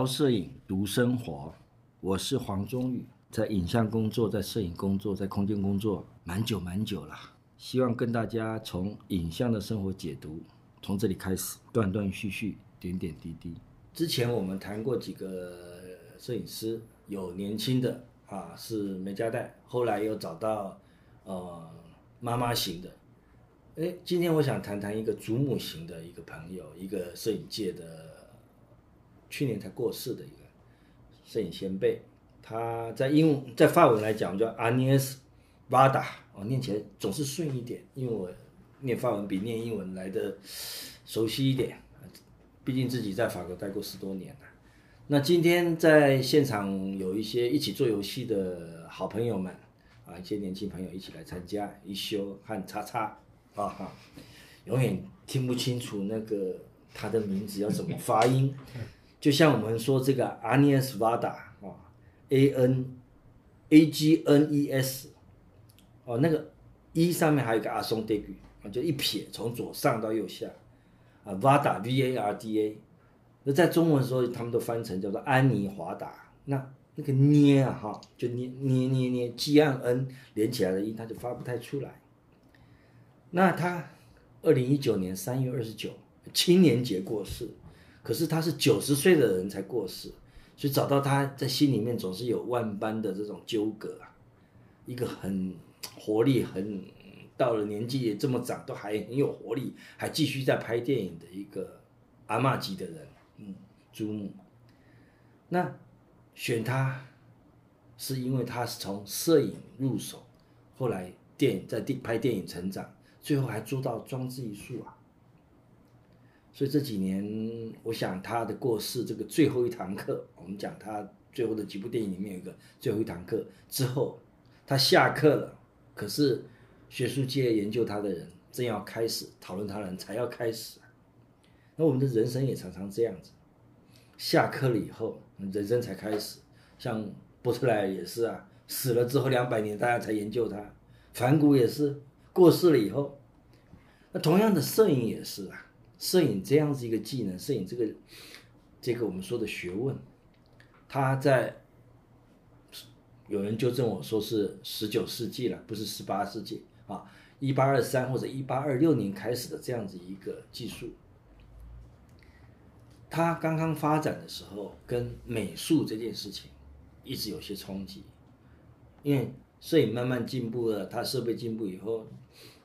聊摄影，读生活。我是黄忠宇，在影像工作，在摄影工作，在空间工作，蛮久蛮久了。希望跟大家从影像的生活解读，从这里开始，断断续续，点点滴滴。之前我们谈过几个摄影师，有年轻的啊，是没家带，后来又找到呃妈妈型的。哎，今天我想谈谈一个祖母型的一个朋友，一个摄影界的。去年才过世的一个摄影先辈，他在英文在法文来讲叫 Agnès Varda，哦，念起来总是顺一点，因为我念法文比念英文来的熟悉一点，毕竟自己在法国待过十多年了。那今天在现场有一些一起做游戏的好朋友们啊，一些年轻朋友一起来参加，一休和叉叉啊哈，永远听不清楚那个他的名字要怎么发音。就像我们说这个 Agnes Vada 啊，A N A G N E S，哦，那个 E 上面还有一个阿松德语啊，就一撇从左上到右下啊瓦达 V A R D A，那在中文的时候他们都翻成叫做安妮华达，那那个捏啊哈，就捏捏捏捏 G 和 N 连起来的音，它就发不太出来。那他二零一九年三月二十九青年节过世。可是他是九十岁的人才过世，所以找到他在心里面总是有万般的这种纠葛啊。一个很活力、很到了年纪也这么长都还很有活力，还继续在拍电影的一个阿嬷级的人，嗯，祖母。那选他是因为他是从摄影入手，后来电影在电拍电影成长，最后还做到装置艺术啊。所以这几年，我想他的过世，这个最后一堂课，我们讲他最后的几部电影里面有一个最后一堂课之后，他下课了。可是学术界研究他的人正要开始讨论他人才要开始。那我们的人生也常常这样子，下课了以后，人生才开始。像波特莱也是啊，死了之后两百年大家才研究他。梵谷也是过世了以后。那同样的摄影也是啊。摄影这样子一个技能，摄影这个这个我们说的学问，它在有人纠正我说是十九世纪了，不是十八世纪啊，一八二三或者一八二六年开始的这样子一个技术，它刚刚发展的时候，跟美术这件事情一直有些冲击，因为摄影慢慢进步了，它设备进步以后。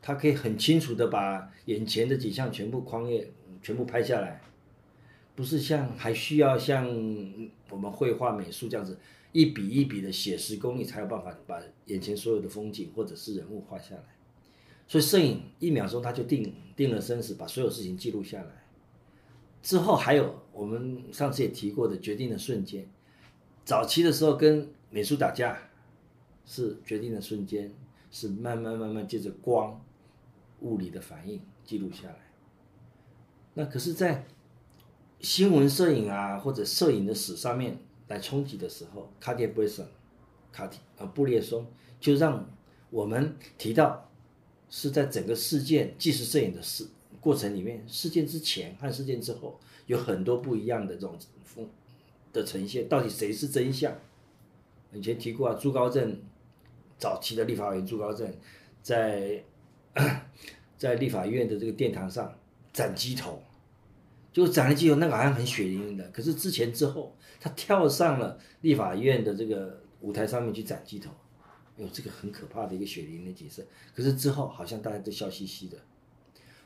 他可以很清楚的把眼前的景象全部框页全部拍下来，不是像还需要像我们绘画美术这样子一笔一笔的写实功力才有办法把眼前所有的风景或者是人物画下来。所以摄影一秒钟他就定定了生死，把所有事情记录下来。之后还有我们上次也提过的决定的瞬间，早期的时候跟美术打架是决定的瞬间，是慢慢慢慢借着光。物理的反应记录下来，那可是，在新闻摄影啊或者摄影的史上面来冲击的时候，卡蒂布列松，卡蒂啊布列松就让我们提到是在整个事件纪实摄影的事过程里面，事件之前和事件之后有很多不一样的这种风的呈现，到底谁是真相？以前提过啊，朱高正早期的立法委员朱高正在。在立法院的这个殿堂上斩鸡头，就斩了鸡头，那个好像很血淋淋的。可是之前之后，他跳上了立法院的这个舞台上面去斩鸡头，哎呦，这个很可怕的一个血淋淋的景色。可是之后好像大家都笑嘻嘻的。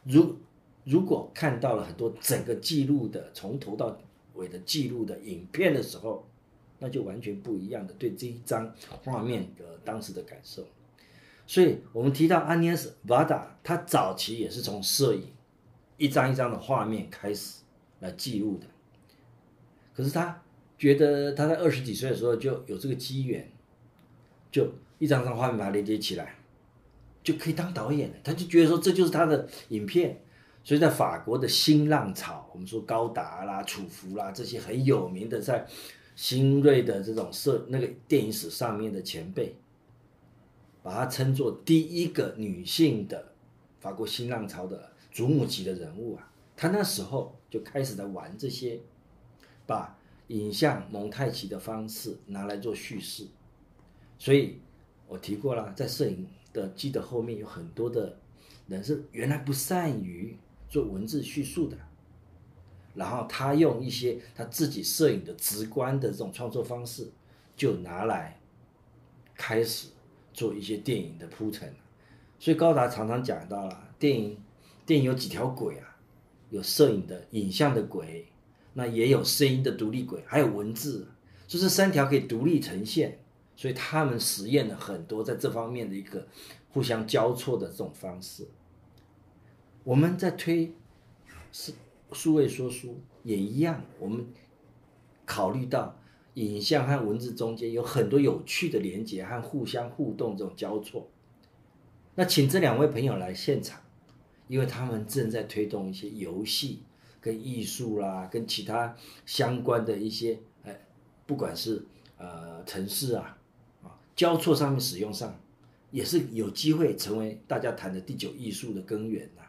如如果看到了很多整个记录的从头到尾的记录的影片的时候，那就完全不一样的对这一张画面的当时的感受。所以我们提到 Agnes Varda，他早期也是从摄影一张一张的画面开始来记录的。可是他觉得他在二十几岁的时候就有这个机缘，就一张张画面把它连接起来，就可以当导演了。他就觉得说这就是他的影片。所以在法国的新浪潮，我们说高达啦、楚浮啦这些很有名的在新锐的这种摄那个电影史上面的前辈。把她称作第一个女性的法国新浪潮的祖母级的人物啊，她那时候就开始在玩这些，把影像蒙太奇的方式拿来做叙事，所以我提过了，在摄影的机的后面有很多的人是原来不善于做文字叙述的，然后他用一些他自己摄影的直观的这种创作方式，就拿来开始做一些电影的铺陈。所以高达常常讲到了电影，电影有几条轨啊？有摄影的影像的轨，那也有声音的独立轨，还有文字，就这三条可以独立呈现。所以他们实验了很多在这方面的一个互相交错的这种方式。我们在推是数位说书也一样，我们考虑到影像和文字中间有很多有趣的连接和互相互动这种交错。那请这两位朋友来现场，因为他们正在推动一些游戏、跟艺术啦、跟其他相关的一些，哎，不管是呃城市啊，啊交错上面使用上，也是有机会成为大家谈的第九艺术的根源呐。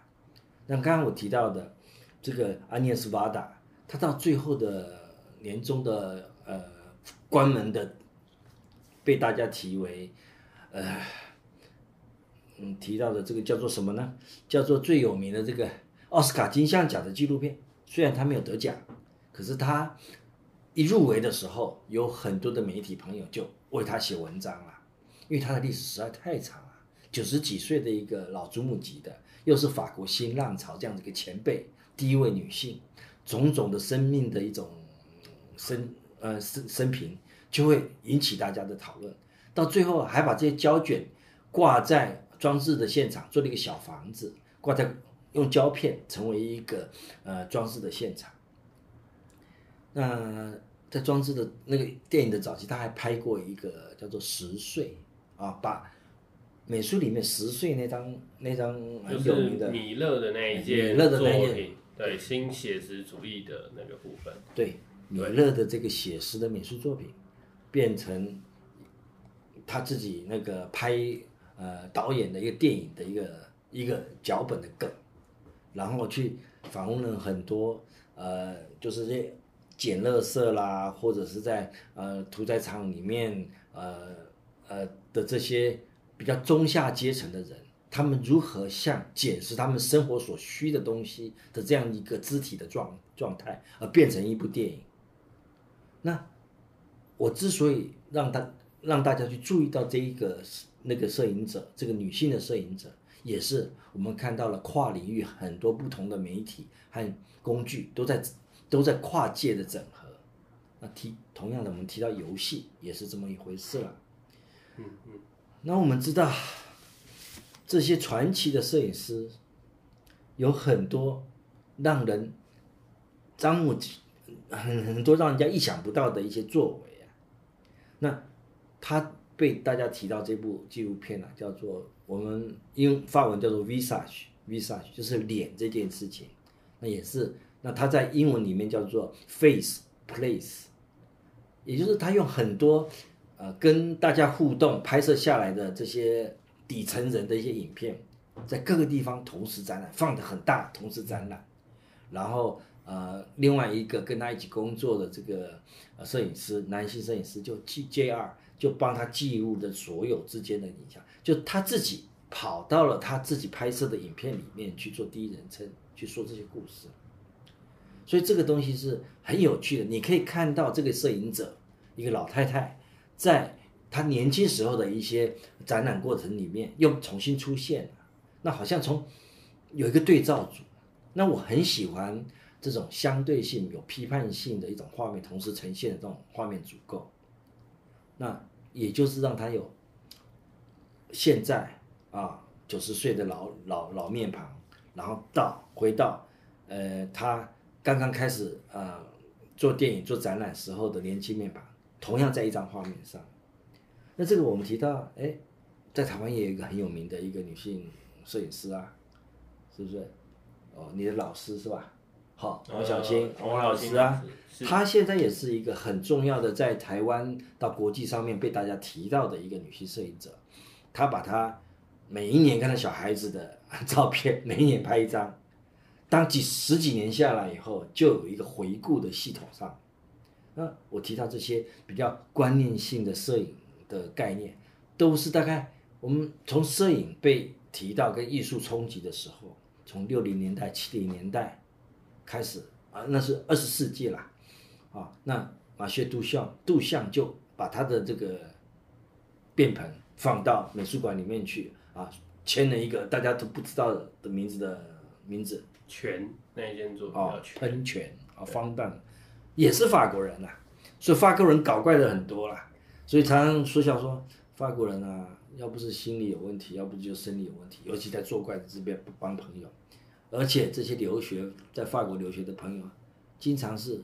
那刚刚我提到的这个阿涅斯瓦达，他到最后的年终的呃关门的，被大家提为呃。嗯，提到的这个叫做什么呢？叫做最有名的这个奥斯卡金像奖的纪录片。虽然他没有得奖，可是他一入围的时候，有很多的媒体朋友就为他写文章了，因为他的历史实在太长了。九十几岁的一个老祖母级的，又是法国新浪潮这样的一个前辈，第一位女性，种种的生命的一种生呃生生平，就会引起大家的讨论。到最后还把这些胶卷挂在。装置的现场做了一个小房子，挂在用胶片成为一个呃装置的现场。那在装置的那个电影的早期，他还拍过一个叫做《十岁》啊，把美术里面十岁那张那张很有名的米勒的那一件米勒的那一件，对新写实主义的那个部分，对米勒的这个写实的美术作品，变成他自己那个拍。呃，导演的一个电影的一个一个脚本的梗，然后去访问了很多呃，就是这捡垃圾啦，或者是在呃屠宰场里面呃呃的这些比较中下阶层的人，他们如何像捡拾他们生活所需的东西的这样一个肢体的状状态，而变成一部电影。那我之所以让大让大家去注意到这一个。那个摄影者，这个女性的摄影者，也是我们看到了跨领域很多不同的媒体和工具都在都在跨界的整合。那提同样的，我们提到游戏也是这么一回事了。嗯嗯。那我们知道这些传奇的摄影师有很多让人张目很很多让人家意想不到的一些作为啊。那他。被大家提到这部纪录片啊，叫做我们英法文叫做 visage，visage 就是脸这件事情，那也是那他在英文里面叫做 face place，也就是他用很多呃跟大家互动拍摄下来的这些底层人的一些影片，在各个地方同时展览，放得很大，同时展览，然后呃另外一个跟他一起工作的这个摄影师，男性摄影师就 G J R。就帮他记录的所有之间的影像，就他自己跑到了他自己拍摄的影片里面去做第一人称去说这些故事，所以这个东西是很有趣的。你可以看到这个摄影者，一个老太太，在她年轻时候的一些展览过程里面又重新出现了，那好像从有一个对照组。那我很喜欢这种相对性、有批判性的一种画面同时呈现的这种画面组构，那。也就是让他有现在啊九十岁的老老老面庞，然后到回到呃他刚刚开始啊做电影做展览时候的年轻面庞，同样在一张画面上。那这个我们提到，哎，在台湾也有一个很有名的一个女性摄影师啊，是不是？哦，你的老师是吧？好，王小青，王老师啊，她现在也是一个很重要的，在台湾到国际上面被大家提到的一个女性摄影者。她把她每一年跟她小孩子的照片，每一年拍一张，当几十几年下来以后，就有一个回顾的系统上，那我提到这些比较观念性的摄影的概念，都是大概我们从摄影被提到跟艺术冲击的时候，从六零年代、七零年代开始啊，那是二十世纪啦，啊，那马歇杜象杜象就把他的这个便盆放到美术馆里面去啊，签了一个大家都不知道的名字的名字，泉那一件作品喷泉啊，荒诞，也是法国人呐、啊，所以法国人搞怪的很多啦，所以常常说笑说法国人啊，要不是心理有问题，要不就生理有问题，尤其在作怪的这边不帮朋友，而且这些留学在法国留学的朋友，经常是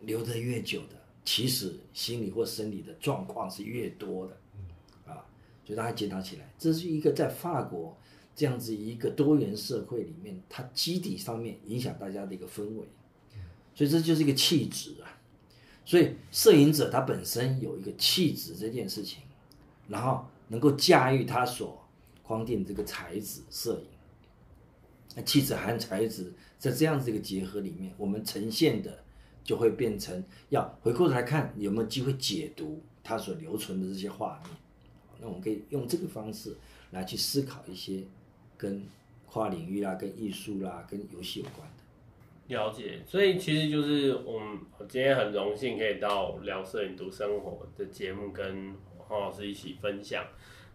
留得越久的，其实心理或生理的状况是越多的。啊所以大家检讨起来，这是一个在法国这样子一个多元社会里面，它基底上面影响大家的一个氛围，所以这就是一个气质啊。所以摄影者他本身有一个气质这件事情，然后能够驾驭他所框定这个材质摄影，气质和材质在这样子一个结合里面，我们呈现的就会变成要回过头来看有没有机会解读它所留存的这些画面。那我们可以用这个方式来去思考一些跟跨领域啦、跟艺术啦、跟游戏有关的。了解，所以其实就是我们今天很荣幸可以到聊摄影读生活的节目，跟黄老师一起分享。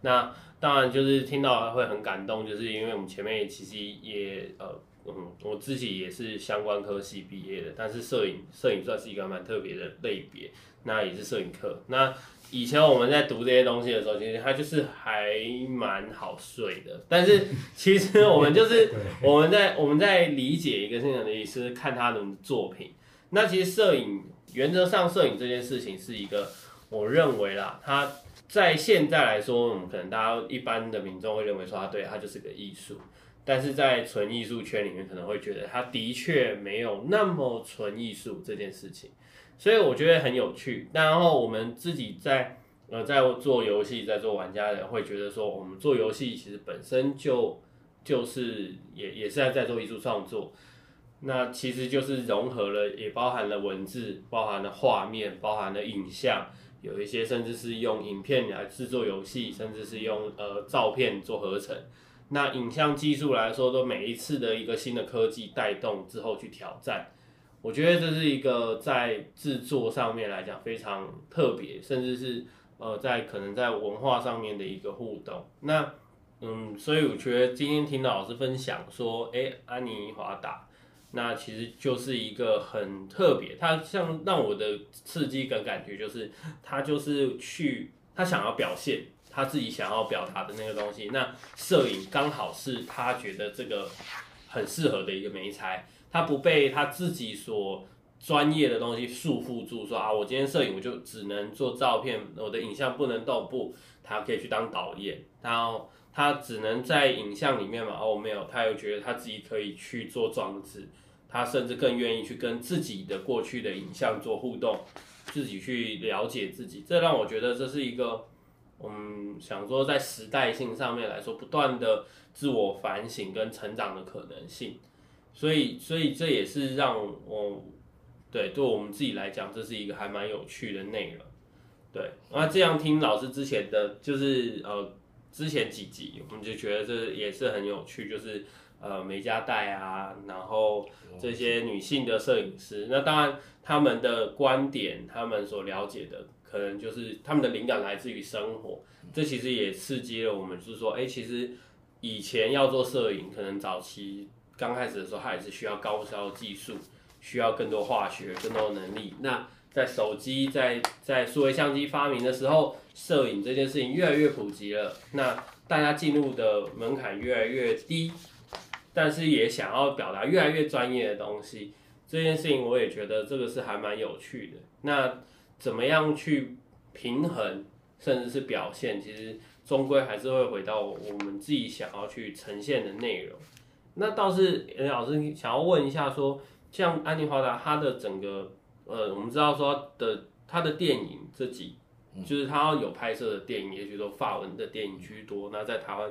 那当然就是听到会很感动，就是因为我们前面其实也呃嗯，我自己也是相关科系毕业的，但是摄影摄影算是一个蛮特别的类别，那也是摄影课那。以前我们在读这些东西的时候，其实它就是还蛮好睡的。但是其实我们就是 我们在我们在理解一个现象的意思，看他的作品。那其实摄影原则上，摄影这件事情是一个，我认为啦，它在现在来说，我们可能大家一般的民众会认为说，它对它就是个艺术。但是在纯艺术圈里面，可能会觉得它的确没有那么纯艺术这件事情。所以我觉得很有趣，然后我们自己在呃在做游戏，在做玩家的会觉得说，我们做游戏其实本身就就是也也是在在做艺术创作，那其实就是融合了，也包含了文字，包含了画面，包含了影像，有一些甚至是用影片来制作游戏，甚至是用呃照片做合成。那影像技术来说，都每一次的一个新的科技带动之后去挑战。我觉得这是一个在制作上面来讲非常特别，甚至是呃在可能在文化上面的一个互动。那嗯，所以我觉得今天听到老师分享说，哎，安妮华达，那其实就是一个很特别。他像让我的刺激跟感觉就是，他就是去他想要表现他自己想要表达的那个东西。那摄影刚好是他觉得这个很适合的一个媒材。他不被他自己所专业的东西束缚住，说啊，我今天摄影我就只能做照片，我的影像不能动。不，他可以去当导演，然后他只能在影像里面嘛。哦，没有，他又觉得他自己可以去做装置，他甚至更愿意去跟自己的过去的影像做互动，自己去了解自己。这让我觉得这是一个，嗯，想说在时代性上面来说，不断的自我反省跟成长的可能性。所以，所以这也是让我对对我们自己来讲，这是一个还蛮有趣的内容。对，那这样听老师之前的就是呃之前几集，我们就觉得这也是很有趣，就是呃美加代啊，然后这些女性的摄影师，那当然他们的观点，他们所了解的，可能就是他们的灵感来自于生活。这其实也刺激了我们，就是说，哎，其实以前要做摄影，可能早期。刚开始的时候，它也是需要高超技术，需要更多化学、更多能力。那在手机、在在数位相机发明的时候，摄影这件事情越来越普及了。那大家进入的门槛越来越低，但是也想要表达越来越专业的东西。这件事情我也觉得这个是还蛮有趣的。那怎么样去平衡，甚至是表现，其实终归还是会回到我们自己想要去呈现的内容。那倒是，欸、老师想要问一下说，像安妮华达，他的整个，呃，我们知道说的他的电影这几，就是他有拍摄的电影，也许都法文的电影居多。那在台湾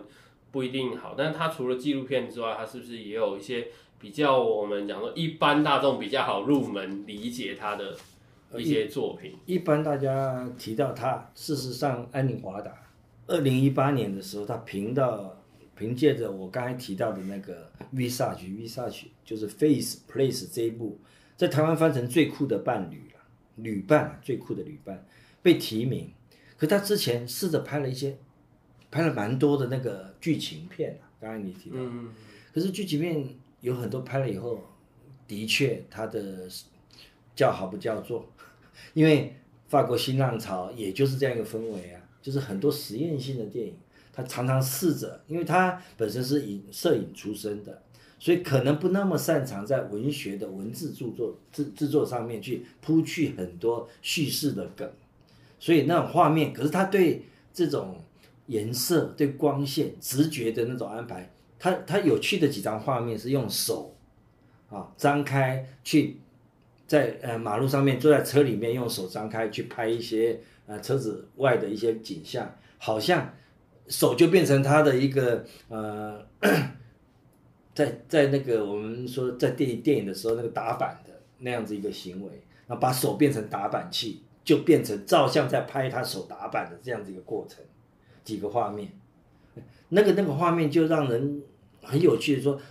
不一定好，但是他除了纪录片之外，他是不是也有一些比较我们讲说一般大众比较好入门理解他的一些作品。一般大家提到他，事实上，安妮华达，二零一八年的时候，他凭到凭借着我刚才提到的那个 Visage，Visage 就是 Face Place 这一部，在台湾翻成最酷的伴侣了，旅伴最酷的旅伴被提名。可他之前试着拍了一些，拍了蛮多的那个剧情片，刚才你提到，嗯，可是剧情片有很多拍了以后，的确他的叫好不叫座，因为法国新浪潮也就是这样一个氛围啊，就是很多实验性的电影，他常常试着，因为他本身是影摄影出身的，所以可能不那么擅长在文学的文字著作制制作上面去铺去很多叙事的梗。所以那种画面，可是他对这种颜色、对光线、直觉的那种安排，他他有趣的几张画面是用手，啊，张开去在呃马路上面坐在车里面用手张开去拍一些呃车子外的一些景象，好像手就变成他的一个呃，在在那个我们说在电影电影的时候那个打板的那样子一个行为，然后把手变成打板器。就变成照相在拍他手打板的这样子一个过程，几个画面，那个那个画面就让人很有趣的说，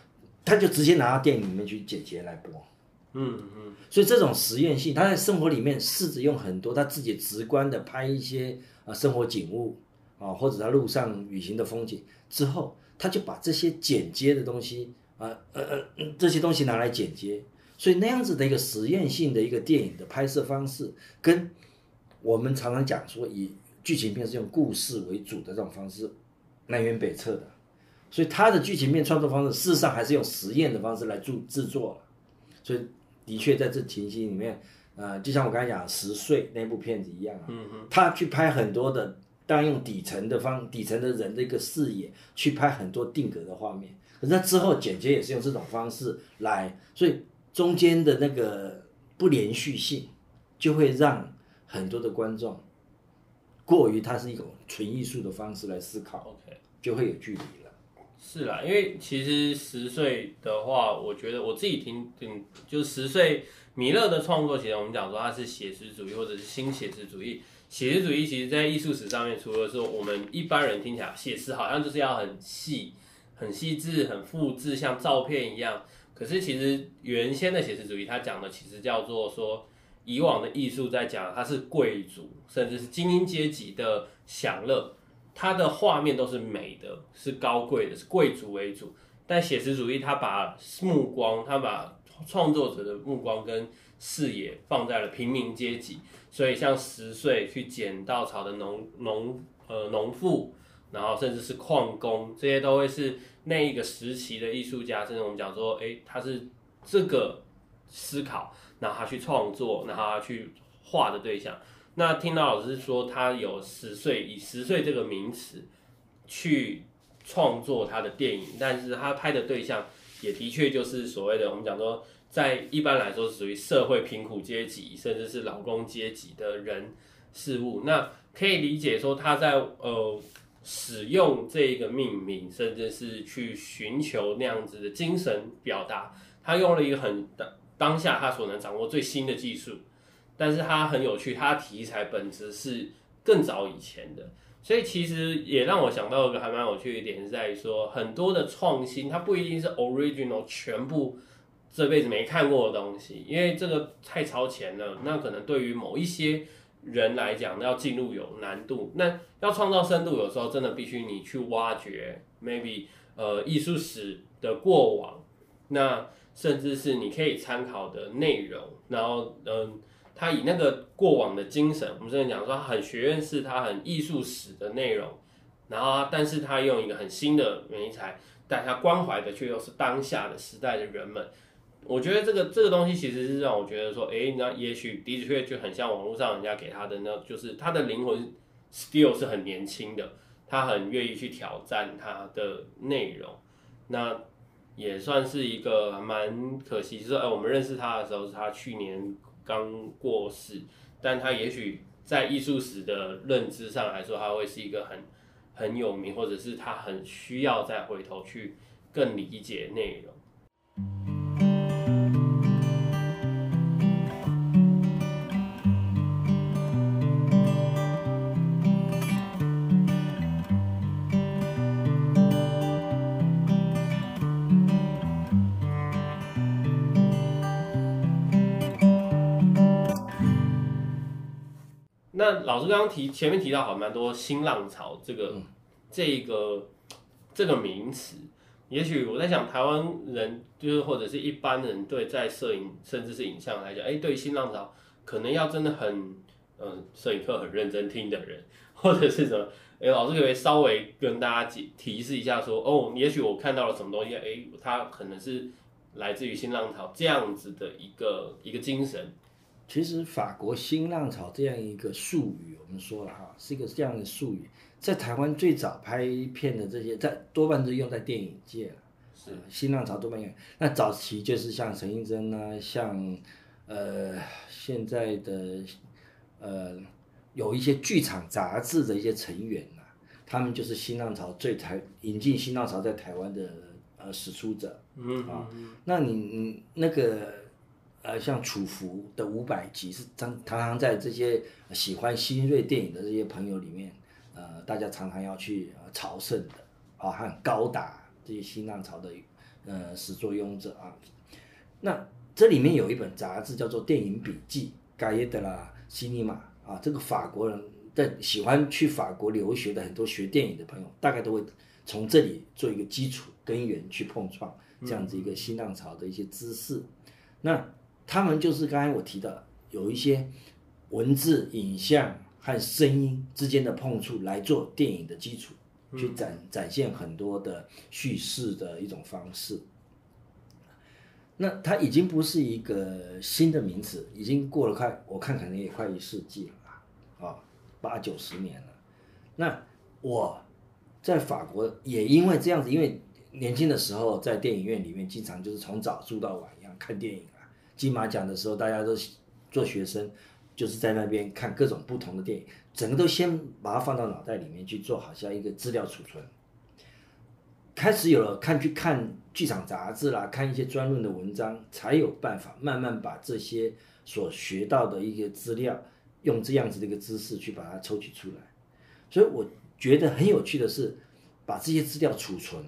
他就直接拿到电影里面去剪接来播，嗯嗯，所以这种实验性，他在生活里面试着用很多他自己直观的拍一些啊生活景物啊，或者他路上旅行的风景之后，他就把这些剪接的东西啊呃呃这些东西拿来剪接，所以那样子的一个实验性的一个电影的拍摄方式跟。我们常常讲说，以剧情片是用故事为主的这种方式，南辕北辙的，所以他的剧情片创作方式事实上还是用实验的方式来做制作，所以的确在这情形里面，呃，就像我刚才讲《十岁》那部片子一样啊，嗯嗯，他去拍很多的，当然用底层的方底层的人的一个视野去拍很多定格的画面，可是他之后剪接也是用这种方式来，所以中间的那个不连续性就会让。很多的观众过于它是一种纯艺术的方式来思考，OK，就会有距离了。是啦，因为其实十岁的话，我觉得我自己听听，就是十岁米勒的创作，其实我们讲说他是写实主义或者是新写实主义。写实主义其实在艺术史上面，除了说我们一般人听起来写实好像就是要很细、很细致、很复制，像照片一样。可是其实原先的写实主义，它讲的其实叫做说。以往的艺术在讲，它是贵族甚至是精英阶级的享乐，它的画面都是美的，是高贵的，是贵族为主。但写实主义，它把目光，它把创作者的目光跟视野放在了平民阶级，所以像十岁去捡稻草的农农呃农妇，然后甚至是矿工，这些都会是那一个时期的艺术家，甚至我们讲说，诶，他是这个思考。然后他去创作，然后他去画的对象。那听到老师说，他有十岁，以十岁这个名词去创作他的电影，但是他拍的对象也的确就是所谓的我们讲说，在一般来说属于社会贫苦阶级，甚至是劳工阶级的人事物。那可以理解说，他在呃使用这一个命名，甚至是去寻求那样子的精神表达，他用了一个很当。当下他所能掌握最新的技术，但是他很有趣，他题材本质是更早以前的，所以其实也让我想到一个还蛮有趣的一点，是在于说很多的创新，它不一定是 original 全部这辈子没看过的东西，因为这个太超前了，那可能对于某一些人来讲，要进入有难度，那要创造深度，有时候真的必须你去挖掘，maybe 呃艺术史的过往，那。甚至是你可以参考的内容，然后，嗯，他以那个过往的精神，我们之前讲说他很学院式，他很艺术史的内容，然后，但是他用一个很新的媒材，但他关怀的却又是当下的时代的人们。我觉得这个这个东西其实是让我觉得说，诶，那也许的确就很像网络上人家给他的那，就是他的灵魂 still 是很年轻的，他很愿意去挑战他的内容，那。也算是一个蛮可惜，就是哎，我们认识他的时候是他去年刚过世，但他也许在艺术史的认知上来说，他会是一个很很有名，或者是他很需要再回头去更理解内容。那老师刚刚提前面提到好蛮多新浪潮这个、嗯、这个这个名词，也许我在想台湾人就是或者是一般人对在摄影甚至是影像来讲，哎，对新浪潮可能要真的很嗯摄影课很认真听的人，或者是什么，哎，老师可以稍微跟大家提提示一下说，哦，也许我看到了什么东西，哎，它可能是。来自于新浪潮这样子的一个一个精神，其实法国新浪潮这样一个术语，我们说了哈，是一个这样的术语，在台湾最早拍片的这些，在多半是用在电影界了。是新浪潮多半用，那早期就是像陈映真啊，像呃现在的呃有一些剧场杂志的一些成员呐、啊，他们就是新浪潮最台引进新浪潮在台湾的。呃，始出者，嗯啊，那你你那个呃，像楚浮的五百集是常常常在这些喜欢新锐电影的这些朋友里面，呃，大家常常要去朝圣的啊，和高达这些新浪潮的呃始作俑者啊。那这里面有一本杂志叫做《电影笔记》，Cahiers de la Cinéma 啊，这个法国人在喜欢去法国留学的很多学电影的朋友，大概都会。从这里做一个基础根源去碰撞这样子一个新浪潮的一些知识，那他们就是刚才我提到有一些文字、影像和声音之间的碰触来做电影的基础，嗯、去展展现很多的叙事的一种方式。那它已经不是一个新的名词，已经过了快，我看可能也快一世纪了吧，啊，八九十年了。那我。在法国也因为这样子，因为年轻的时候在电影院里面经常就是从早住到晚一样看电影啊。金马奖的时候，大家都做学生，就是在那边看各种不同的电影，整个都先把它放到脑袋里面去做好像一个资料储存。开始有了看去看剧场杂志啦，看一些专论的文章，才有办法慢慢把这些所学到的一些资料，用这样子的一个姿势去把它抽取出来。所以我。觉得很有趣的是，把这些资料储存，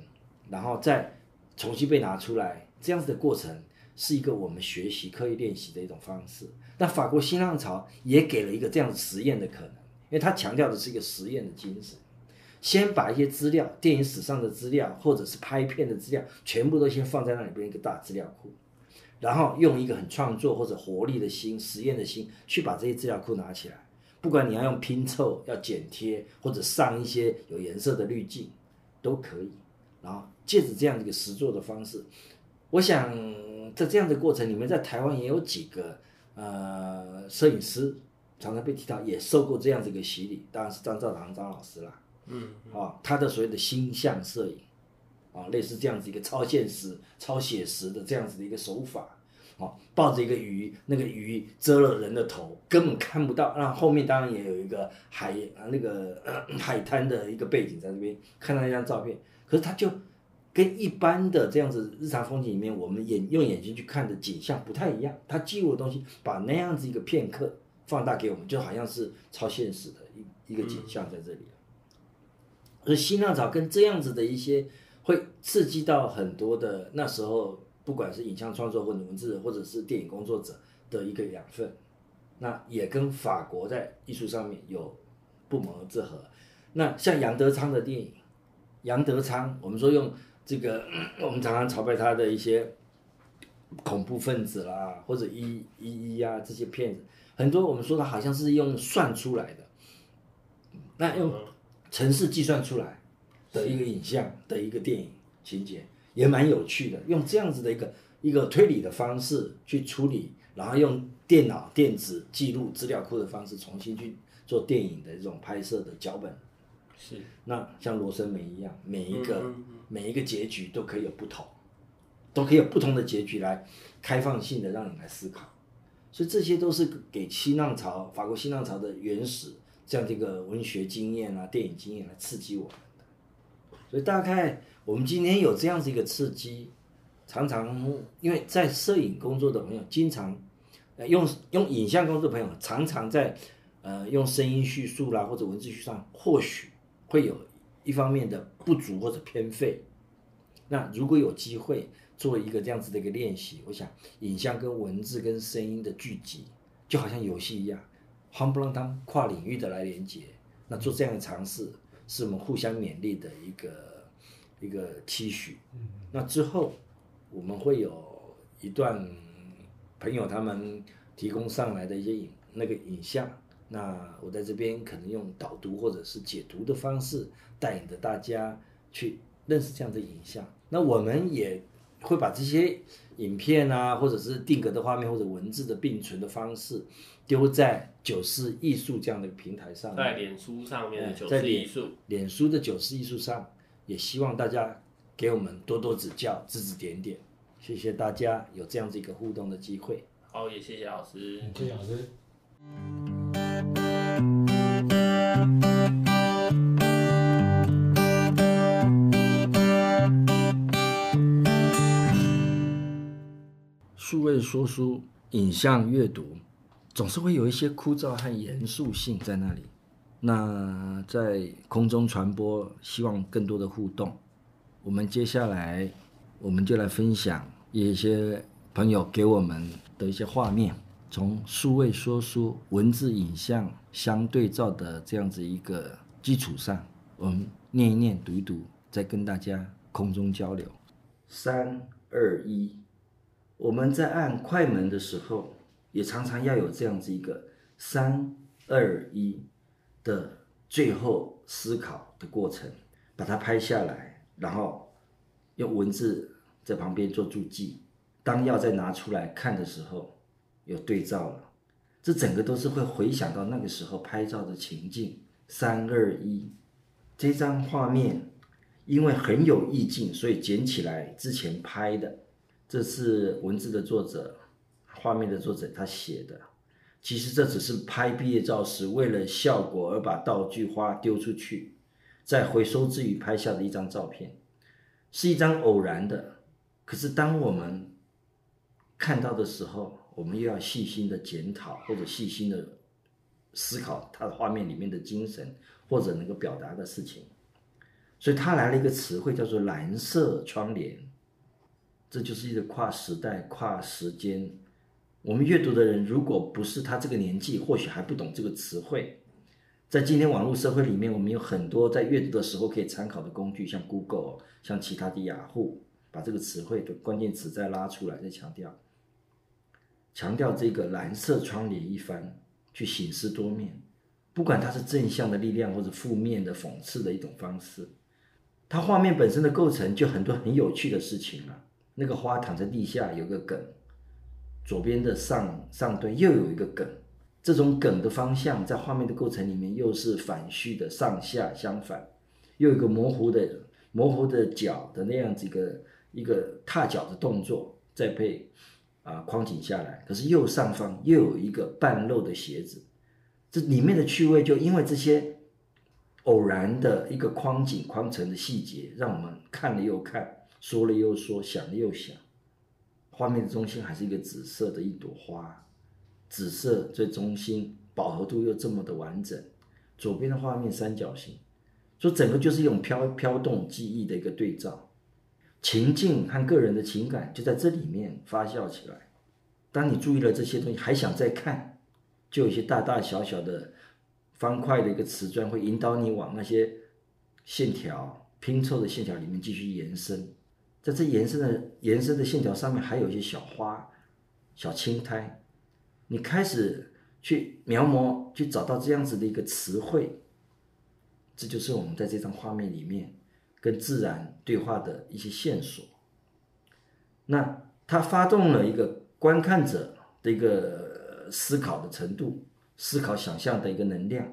然后再重新被拿出来，这样子的过程是一个我们学习、刻意练习的一种方式。那法国新浪潮也给了一个这样实验的可能，因为它强调的是一个实验的精神，先把一些资料、电影史上的资料或者是拍片的资料，全部都先放在那里边一个大资料库，然后用一个很创作或者活力的心、实验的心去把这些资料库拿起来。不管你要用拼凑、要剪贴或者上一些有颜色的滤镜，都可以。然后借着这样一个实作的方式，我想在这样的过程里面，在台湾也有几个呃摄影师常常被提到，也受过这样子一个洗礼，当然是张兆堂张老师啦。嗯，嗯啊，他的所谓的星象摄影啊，类似这样子一个超现实、超写实的这样子的一个手法。哦，抱着一个鱼，那个鱼遮了人的头，根本看不到。那后面当然也有一个海啊，那个 海滩的一个背景在那边，看到那张照片。可是他就跟一般的这样子日常风景里面，我们眼用眼睛去看的景象不太一样。它记录的东西，把那样子一个片刻放大给我们，就好像是超现实的一一个景象在这里。而新浪潮跟这样子的一些，会刺激到很多的那时候。不管是影像创作或者文字，或者是电影工作者的一个养分，那也跟法国在艺术上面有不谋而合。那像杨德昌的电影，杨德昌，我们说用这个，我们常常朝拜他的一些恐怖分子啦，或者一一一啊这些骗子，很多我们说的好像是用算出来的，那用程式计算出来的一个影像的一个电影情节。也蛮有趣的，用这样子的一个一个推理的方式去处理，然后用电脑电子记录资料库的方式重新去做电影的这种拍摄的脚本。是，那像罗生门一样，每一个、嗯、每一个结局都可以有不同，都可以有不同的结局来开放性的让你来思考。所以这些都是给新浪潮、法国新浪潮的原始这样的一个文学经验啊、电影经验来刺激我们的。所以大概。我们今天有这样子一个刺激，常常因为在摄影工作的朋友，经常，用用影像工作的朋友，常常在，呃，用声音叙述啦或者文字叙述上，或许会有一方面的不足或者偏废。那如果有机会做一个这样子的一个练习，我想影像跟文字跟声音的聚集，就好像游戏一样，夯不啷当跨领域的来连接。那做这样的尝试，是我们互相勉励的一个一个期许。那之后我们会有一段朋友他们提供上来的一些影那个影像，那我在这边可能用导读或者是解读的方式，带领着大家去认识这样的影像。那我们也会把这些影片啊，或者是定格的画面或者文字的并存的方式。丢在九四艺术这样的平台上，在脸书上面的九四艺术，脸书的九四艺术上，也希望大家给我们多多指教、指指点点。谢谢大家有这样子一个互动的机会。好，也谢谢老师，谢谢老师。位说书，影像阅读。总是会有一些枯燥和严肃性在那里。那在空中传播，希望更多的互动。我们接下来，我们就来分享一些朋友给我们的一些画面，从数位说书、文字、影像相对照的这样子一个基础上，我们念一念、读一读，再跟大家空中交流。三二一，我们在按快门的时候。也常常要有这样子一个三二一的最后思考的过程，把它拍下来，然后用文字在旁边做注记。当要再拿出来看的时候，有对照了。这整个都是会回想到那个时候拍照的情境。三二一，这张画面因为很有意境，所以捡起来之前拍的。这是文字的作者。画面的作者他写的，其实这只是拍毕业照时为了效果而把道具花丢出去，在回收之余拍下的一张照片，是一张偶然的。可是当我们看到的时候，我们又要细心的检讨或者细心的思考他的画面里面的精神或者能够表达的事情。所以他来了一个词汇叫做蓝色窗帘，这就是一个跨时代、跨时间。我们阅读的人，如果不是他这个年纪，或许还不懂这个词汇。在今天网络社会里面，我们有很多在阅读的时候可以参考的工具，像 Google，像其他的雅虎，把这个词汇的关键词再拉出来，再强调，强调这个蓝色窗帘一番，去醒思多面。不管它是正向的力量，或者负面的讽刺的一种方式，它画面本身的构成就很多很有趣的事情了。那个花躺在地下，有个梗。左边的上上端又有一个梗，这种梗的方向在画面的构成里面又是反序的上下相反，又有一个模糊的模糊的脚的那样子一个一个踏脚的动作，再配啊框景下来，可是右上方又有一个半露的鞋子，这里面的趣味就因为这些偶然的一个框景框成的细节，让我们看了又看，说了又说，想了又想。画面的中心还是一个紫色的一朵花，紫色最中心，饱和度又这么的完整。左边的画面三角形，所以整个就是一种飘飘动记忆的一个对照，情境和个人的情感就在这里面发酵起来。当你注意了这些东西，还想再看，就有些大大小小的方块的一个瓷砖会引导你往那些线条拼凑的线条里面继续延伸。在这延伸的延伸的线条上面，还有一些小花、小青苔。你开始去描摹，去找到这样子的一个词汇，这就是我们在这张画面里面跟自然对话的一些线索。那它发动了一个观看者的一个思考的程度，思考想象的一个能量，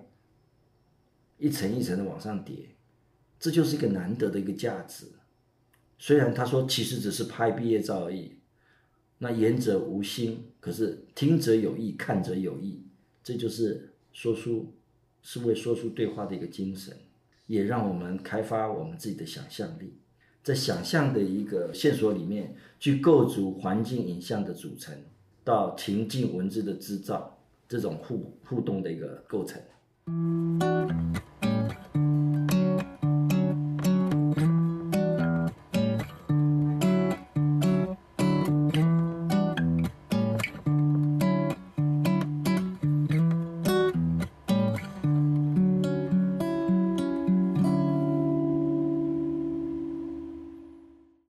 一层一层的往上叠，这就是一个难得的一个价值。虽然他说其实只是拍毕业照而已，那言者无心，可是听者有意，看者有意，这就是说书是为说书对话的一个精神，也让我们开发我们自己的想象力，在想象的一个线索里面去构筑环境影像的组成，到情境文字的制造，这种互互动的一个构成。